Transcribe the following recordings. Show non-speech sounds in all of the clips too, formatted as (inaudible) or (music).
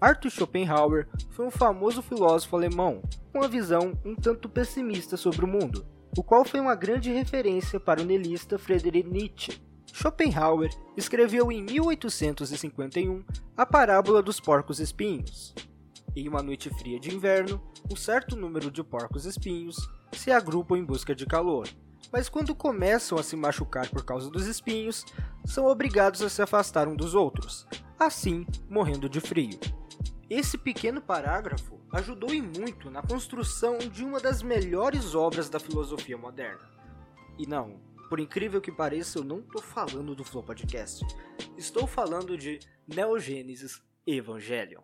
Arthur Schopenhauer foi um famoso filósofo alemão com uma visão um tanto pessimista sobre o mundo, o qual foi uma grande referência para o neilista Friedrich Nietzsche. Schopenhauer escreveu em 1851 a parábola dos porcos espinhos. Em uma noite fria de inverno, um certo número de porcos espinhos se agrupam em busca de calor, mas quando começam a se machucar por causa dos espinhos, são obrigados a se afastar um dos outros, assim morrendo de frio. Esse pequeno parágrafo ajudou e muito na construção de uma das melhores obras da filosofia moderna. E não, por incrível que pareça, eu não estou falando do Flow Podcast. Estou falando de Neogênesis Evangelion.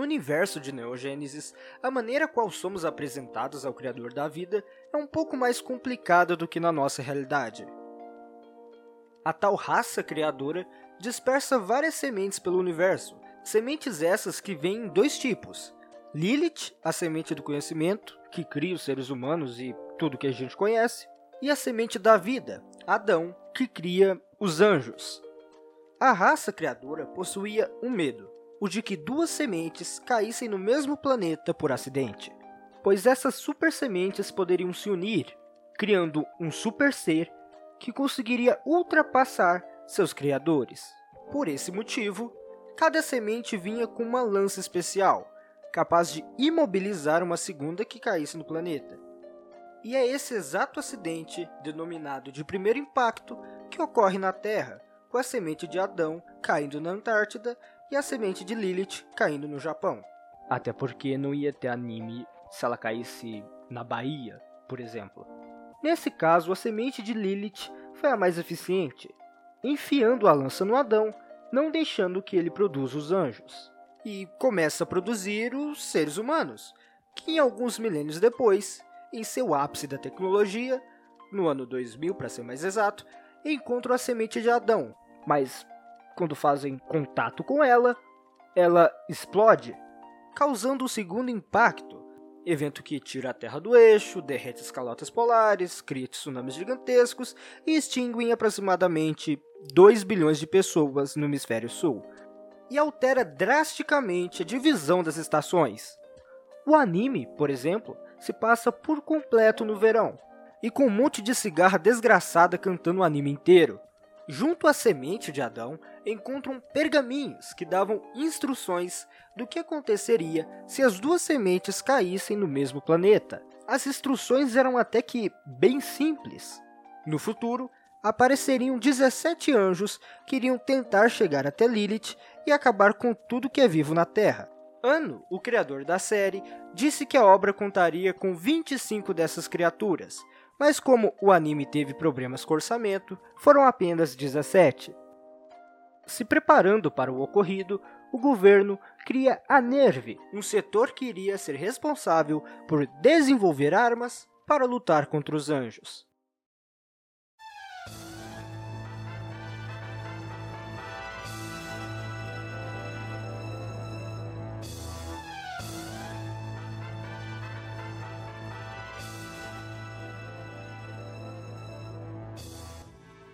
No universo de Neogênesis, a maneira qual somos apresentados ao Criador da vida é um pouco mais complicada do que na nossa realidade. A tal raça criadora dispersa várias sementes pelo universo, sementes essas que vêm em dois tipos. Lilith, a semente do conhecimento, que cria os seres humanos e tudo que a gente conhece, e a semente da vida, Adão, que cria os anjos. A raça criadora possuía um medo, o de que duas sementes caíssem no mesmo planeta por acidente, pois essas super sementes poderiam se unir, criando um super ser que conseguiria ultrapassar seus criadores. Por esse motivo, cada semente vinha com uma lança especial, capaz de imobilizar uma segunda que caísse no planeta. E é esse exato acidente, denominado de primeiro impacto, que ocorre na Terra, com a semente de Adão caindo na Antártida e a semente de Lilith caindo no Japão. Até porque não ia ter anime se ela caísse na Bahia, por exemplo. Nesse caso, a semente de Lilith foi a mais eficiente, enfiando a lança no Adão, não deixando que ele produza os anjos. E começa a produzir os seres humanos, que alguns milênios depois, em seu ápice da tecnologia, no ano 2000 para ser mais exato, encontram a semente de Adão, mas quando fazem contato com ela, ela explode, causando o segundo impacto, evento que tira a Terra do eixo, derrete as calotas polares, cria tsunamis gigantescos e extingue em aproximadamente 2 bilhões de pessoas no hemisfério sul, e altera drasticamente a divisão das estações. O anime, por exemplo, se passa por completo no verão, e com um monte de cigarra desgraçada cantando o anime inteiro. Junto à semente de Adão, encontram pergaminhos que davam instruções do que aconteceria se as duas sementes caíssem no mesmo planeta. As instruções eram até que bem simples. No futuro, apareceriam 17 anjos que iriam tentar chegar até Lilith e acabar com tudo que é vivo na Terra. Ano, o criador da série, disse que a obra contaria com 25 dessas criaturas, mas como o anime teve problemas com orçamento, foram apenas 17. Se preparando para o ocorrido, o governo cria a NERV, um setor que iria ser responsável por desenvolver armas para lutar contra os anjos.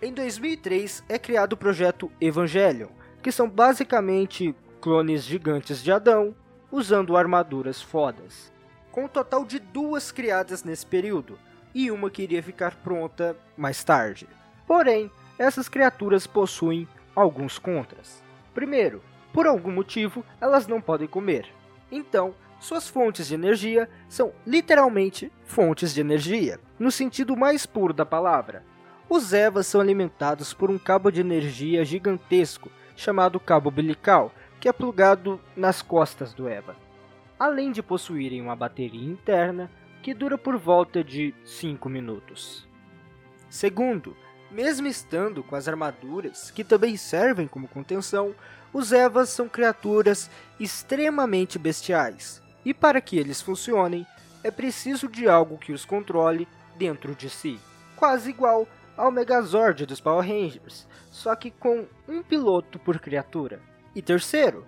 Em 2003 é criado o projeto Evangelion, que são basicamente clones gigantes de Adão, usando armaduras fodas. Com um total de duas criadas nesse período, e uma que iria ficar pronta mais tarde. Porém, essas criaturas possuem alguns contras. Primeiro, por algum motivo, elas não podem comer. Então, suas fontes de energia são literalmente fontes de energia, no sentido mais puro da palavra. Os Evas são alimentados por um cabo de energia gigantesco chamado cabo umbilical, que é plugado nas costas do Eva. Além de possuírem uma bateria interna que dura por volta de 5 minutos. Segundo, mesmo estando com as armaduras, que também servem como contenção, os Evas são criaturas extremamente bestiais, e para que eles funcionem, é preciso de algo que os controle dentro de si. quase igual ao Megazord dos Power Rangers, só que com um piloto por criatura. E terceiro,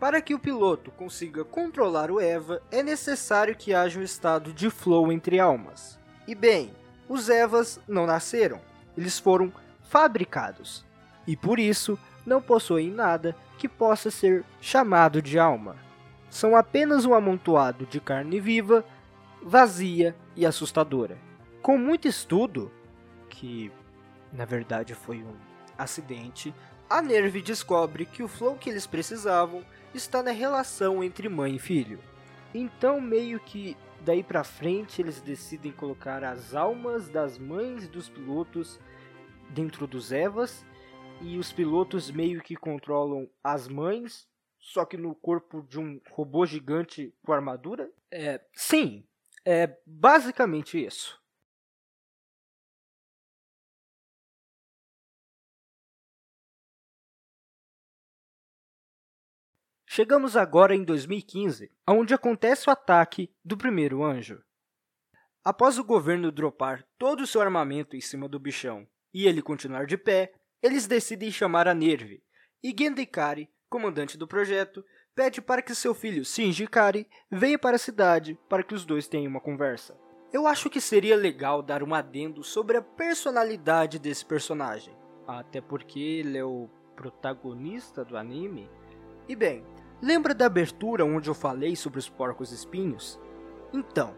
para que o piloto consiga controlar o Eva, é necessário que haja um estado de flow entre almas. E bem, os Evas não nasceram, eles foram fabricados. E por isso não possuem nada que possa ser chamado de alma. São apenas um amontoado de carne viva, vazia e assustadora. Com muito estudo, que na verdade foi um acidente, a Nerve descobre que o flow que eles precisavam está na relação entre mãe e filho. Então, meio que daí pra frente, eles decidem colocar as almas das mães dos pilotos dentro dos Evas e os pilotos meio que controlam as mães, só que no corpo de um robô gigante com armadura? É, sim, é basicamente isso. Chegamos agora em 2015, onde acontece o ataque do primeiro anjo. Após o governo dropar todo o seu armamento em cima do bichão e ele continuar de pé, eles decidem chamar a Nerve, e Gendikari, comandante do projeto, pede para que seu filho Shinji Kari venha para a cidade para que os dois tenham uma conversa. Eu acho que seria legal dar um adendo sobre a personalidade desse personagem, até porque ele é o protagonista do anime. E bem, Lembra da abertura onde eu falei sobre os porcos espinhos? Então,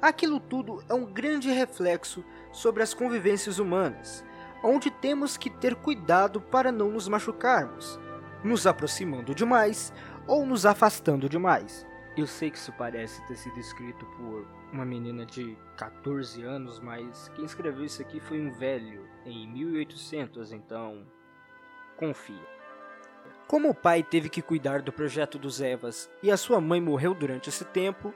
aquilo tudo é um grande reflexo sobre as convivências humanas, onde temos que ter cuidado para não nos machucarmos, nos aproximando demais ou nos afastando demais. Eu sei que isso parece ter sido escrito por uma menina de 14 anos, mas quem escreveu isso aqui foi um velho em 1800, então confia. Como o pai teve que cuidar do projeto dos Evas e a sua mãe morreu durante esse tempo,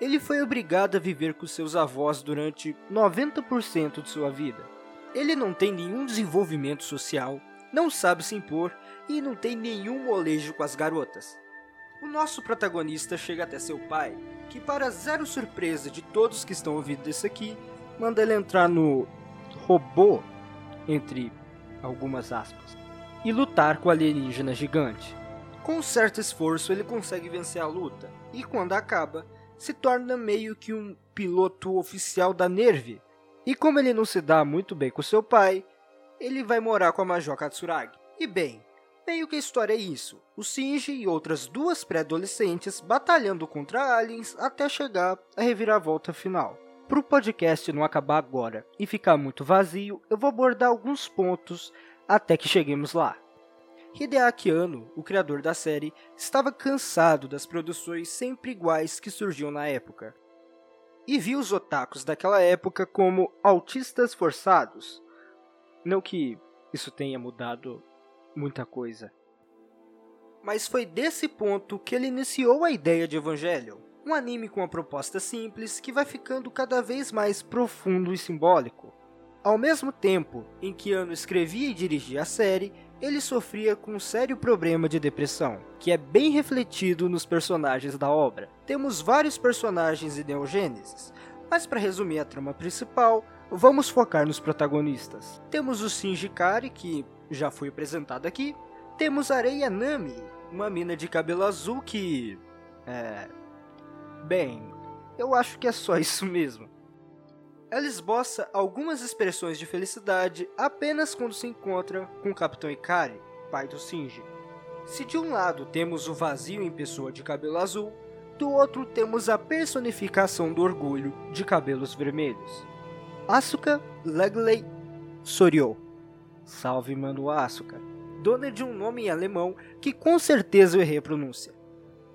ele foi obrigado a viver com seus avós durante 90% de sua vida. Ele não tem nenhum desenvolvimento social, não sabe se impor e não tem nenhum molejo com as garotas. O nosso protagonista chega até seu pai, que, para zero surpresa de todos que estão ouvindo isso aqui, manda ele entrar no robô, entre algumas aspas e lutar com o alienígena gigante. Com um certo esforço, ele consegue vencer a luta, e quando acaba, se torna meio que um piloto oficial da Nerve. E como ele não se dá muito bem com seu pai, ele vai morar com a Major Katsuragi. E bem, meio que a história é isso: o Shinji e outras duas pré-adolescentes batalhando contra aliens até chegar à reviravolta final. Para o podcast não acabar agora e ficar muito vazio, eu vou abordar alguns pontos até que cheguemos lá. Hideaki Anno, o criador da série, estava cansado das produções sempre iguais que surgiam na época, e viu os otakus daquela época como autistas forçados. Não que isso tenha mudado muita coisa. Mas foi desse ponto que ele iniciou a ideia de Evangelion, um anime com uma proposta simples que vai ficando cada vez mais profundo e simbólico. Ao mesmo tempo em que Ano escrevia e dirigia a série, ele sofria com um sério problema de depressão, que é bem refletido nos personagens da obra. Temos vários personagens em Neogênesis, mas para resumir a trama principal, vamos focar nos protagonistas. Temos o Shinji Kari, que já foi apresentado aqui. Temos Areia Nami, uma mina de cabelo azul que... é... Bem, eu acho que é só isso mesmo ela esboça algumas expressões de felicidade apenas quando se encontra com o Capitão Ikari, pai do Shinji. Se de um lado temos o vazio em pessoa de cabelo azul, do outro temos a personificação do orgulho de cabelos vermelhos. Asuka Legley Soryo. Salve, mano Asuka. Dona de um nome em alemão que com certeza eu errei a pronúncia.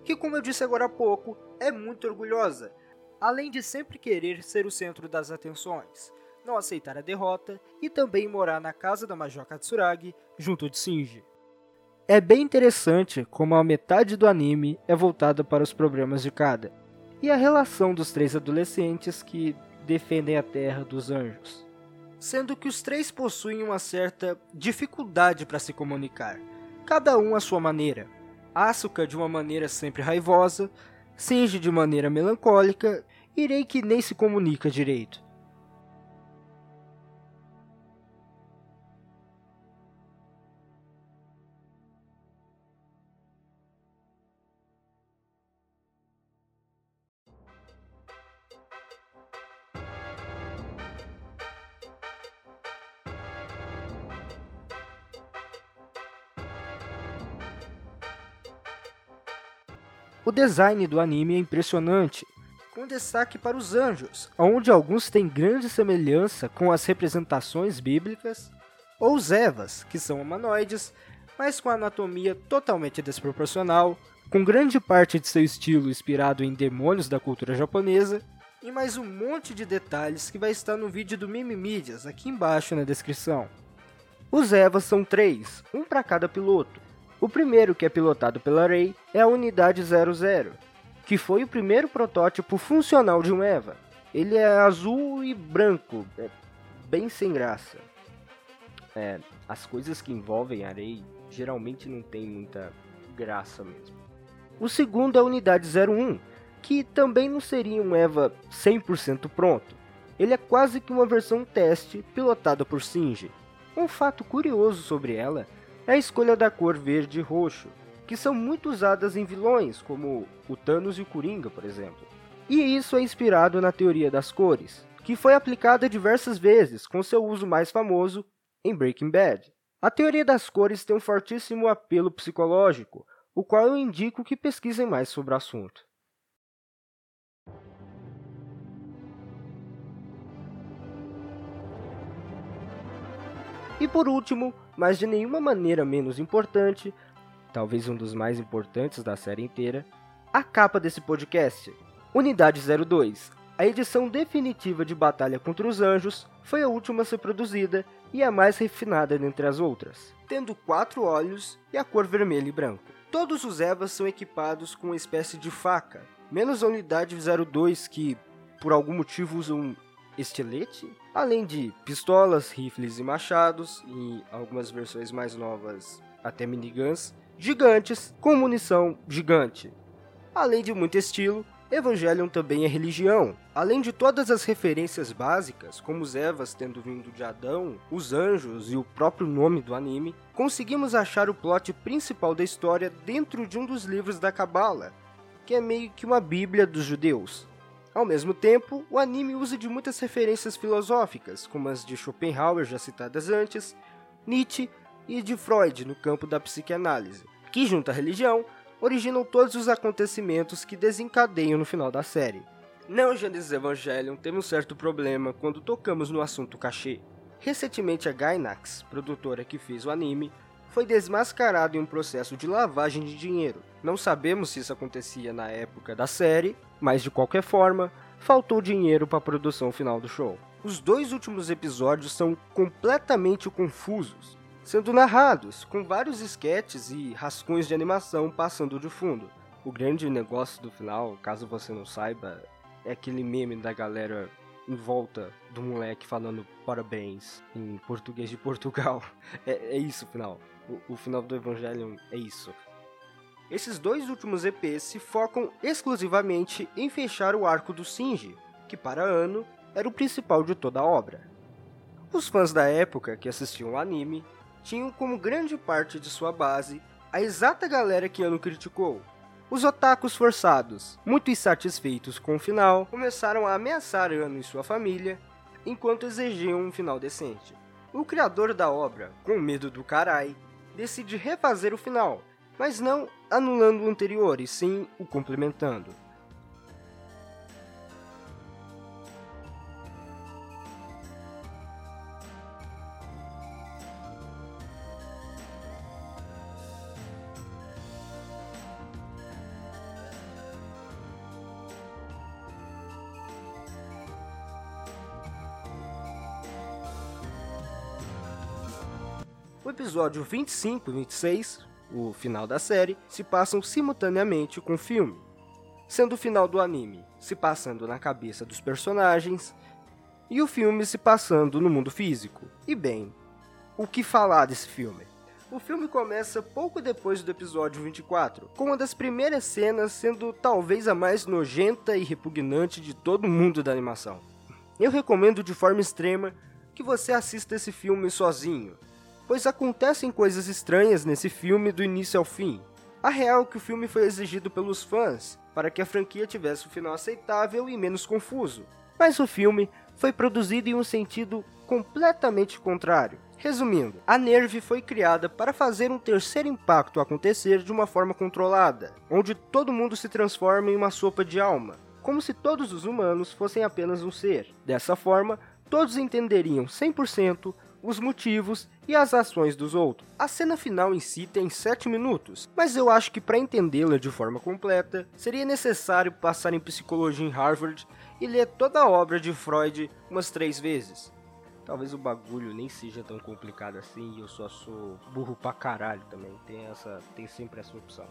Que, como eu disse agora há pouco, é muito orgulhosa além de sempre querer ser o centro das atenções, não aceitar a derrota e também morar na casa da Major Katsuragi junto de Shinji. É bem interessante como a metade do anime é voltada para os problemas de cada e a relação dos três adolescentes que defendem a Terra dos Anjos. Sendo que os três possuem uma certa dificuldade para se comunicar, cada um à sua maneira. Asuka de uma maneira sempre raivosa, Shinji de maneira melancólica e Rei que nem se comunica direito. O design do anime é impressionante, com destaque para os anjos, onde alguns têm grande semelhança com as representações bíblicas, ou os Evas, que são humanoides, mas com anatomia totalmente desproporcional, com grande parte de seu estilo inspirado em demônios da cultura japonesa, e mais um monte de detalhes que vai estar no vídeo do Mimimídias aqui embaixo na descrição. Os Evas são três, um para cada piloto. O primeiro, que é pilotado pela Rei, é a Unidade 00, que foi o primeiro protótipo funcional de um EVA. Ele é azul e branco, é bem sem graça. É, as coisas que envolvem a Rei geralmente não tem muita graça mesmo. O segundo é a Unidade 01, que também não seria um EVA 100% pronto. Ele é quase que uma versão teste pilotada por Shinji. Um fato curioso sobre ela é a escolha da cor verde e roxo, que são muito usadas em vilões, como o Thanos e o Coringa, por exemplo. E isso é inspirado na teoria das cores, que foi aplicada diversas vezes, com seu uso mais famoso em Breaking Bad. A teoria das cores tem um fortíssimo apelo psicológico, o qual eu indico que pesquisem mais sobre o assunto. E por último, mas de nenhuma maneira menos importante, talvez um dos mais importantes da série inteira, a capa desse podcast. Unidade 02. A edição definitiva de Batalha contra os Anjos foi a última a ser produzida e a mais refinada dentre as outras, tendo quatro olhos e a cor vermelho e branco. Todos os Evas são equipados com uma espécie de faca, menos a Unidade 02 que, por algum motivo, usam estilete, além de pistolas, rifles e machados, e algumas versões mais novas até miniguns, gigantes com munição gigante. Além de muito estilo, Evangelion também é religião. Além de todas as referências básicas, como os Evas tendo vindo de Adão, os anjos e o próprio nome do anime, conseguimos achar o plot principal da história dentro de um dos livros da Cabala, que é meio que uma bíblia dos judeus. Ao mesmo tempo, o anime usa de muitas referências filosóficas, como as de Schopenhauer já citadas antes, Nietzsche e de Freud no campo da psicanálise, que junto à religião originam todos os acontecimentos que desencadeiam no final da série. Não Genesis Evangelion teve um certo problema quando tocamos no assunto cachê. Recentemente a Gainax, produtora que fez o anime, foi desmascarado em um processo de lavagem de dinheiro. Não sabemos se isso acontecia na época da série, mas de qualquer forma, faltou dinheiro para a produção final do show. Os dois últimos episódios são completamente confusos, sendo narrados com vários esquetes e rascunhos de animação passando de fundo. O grande negócio do final, caso você não saiba, é aquele meme da galera em volta do moleque falando parabéns em português de Portugal. (laughs) É, é isso final. O, o final do Evangelion é isso. Esses dois últimos EPs se focam exclusivamente em fechar o arco do Shinji, que para Ano era o principal de toda a obra. Os fãs da época que assistiam o anime tinham como grande parte de sua base a exata galera que Ano criticou. Os otakus forçados, muito insatisfeitos com o final, começaram a ameaçar Ano e sua família, enquanto exigiam um final decente. O criador da obra, com medo do carai, decide refazer o final, mas não anulando o anterior, e sim o complementando. O episódio 25 e 26 o final da série, se passam simultaneamente com o filme, sendo o final do anime se passando na cabeça dos personagens e o filme se passando no mundo físico. E bem, o que falar desse filme? O filme começa pouco depois do episódio 24, com uma das primeiras cenas sendo talvez a mais nojenta e repugnante de todo o mundo da animação. Eu recomendo de forma extrema que você assista esse filme sozinho, pois acontecem coisas estranhas nesse filme do início ao fim. A real é que o filme foi exigido pelos fãs para que a franquia tivesse um final aceitável e menos confuso, mas o filme foi produzido em um sentido completamente contrário. Resumindo, a Nerve foi criada para fazer um terceiro impacto acontecer de uma forma controlada, onde todo mundo se transforma em uma sopa de alma, como se todos os humanos fossem apenas um ser. Dessa forma, todos entenderiam 100% os motivos e as ações dos outros. A cena final em si tem 7 minutos, mas eu acho que para entendê-la de forma completa, seria necessário passar em psicologia em Harvard e ler toda a obra de Freud umas 3 vezes talvez o bagulho nem seja tão complicado assim e eu só sou burro pra caralho também. Tem essa, tem sempre essa opção.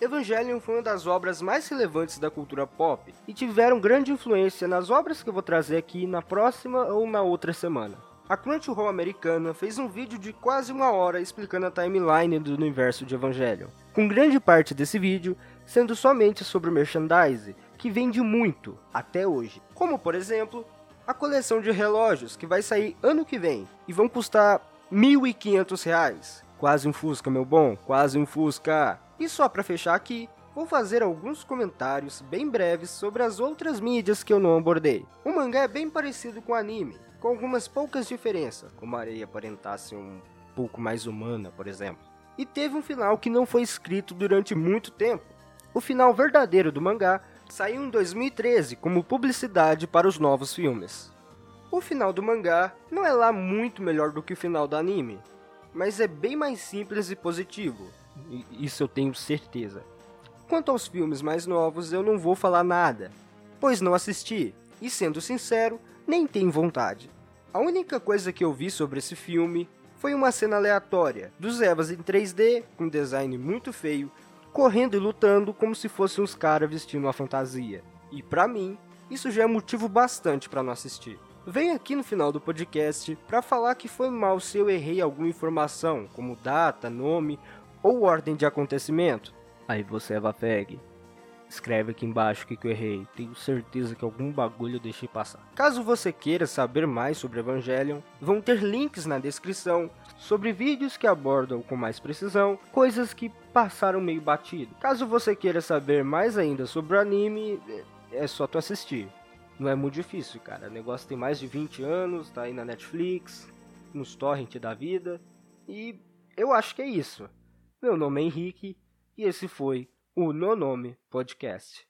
Evangelion foi uma das obras mais relevantes da cultura pop e tiveram grande influência nas obras que eu vou trazer aqui na próxima ou na outra semana. A Crunchyroll americana fez um vídeo de quase uma hora explicando a timeline do universo de Evangelion, com grande parte desse vídeo sendo somente sobre merchandise, que vende muito até hoje, como por exemplo a coleção de relógios que vai sair ano que vem e vão custar R$ 1.500. Quase um Fusca, meu bom, quase um Fusca. E só para fechar aqui, vou fazer alguns comentários bem breves sobre as outras mídias que eu não abordei. O mangá é bem parecido com o anime, com algumas poucas diferenças, como a areia aparentasse um pouco mais humana, por exemplo. E teve um final que não foi escrito durante muito tempo. O final verdadeiro do mangá saiu em 2013 como publicidade para os novos filmes. O final do mangá não é lá muito melhor do que o final do anime, mas é bem mais simples e positivo, isso eu tenho certeza. Quanto aos filmes mais novos, eu não vou falar nada, pois não assisti, e sendo sincero, nem tenho vontade. A única coisa que eu vi sobre esse filme foi uma cena aleatória dos Evas em 3D, com design muito feio, correndo e lutando como se fossem uns caras vestindo uma fantasia. E para mim, isso já é motivo bastante para não assistir. Venho aqui no final do podcast para falar que foi mal se eu errei alguma informação, como data, nome ou ordem de acontecimento. Aí você, Eva Feg, escreve aqui embaixo o que, que eu errei. Tenho certeza que algum bagulho eu deixei passar. Caso você queira saber mais sobre Evangelion, vão ter links na descrição sobre vídeos que abordam com mais precisão coisas que passaram meio batido. Caso você queira saber mais ainda sobre o anime, é só tu assistir. Não é muito difícil, cara. O negócio tem mais de 20 anos, tá aí na Netflix, nos torrent da vida. E eu acho que é isso. Meu nome é Henrique e esse foi o No Nome Podcast.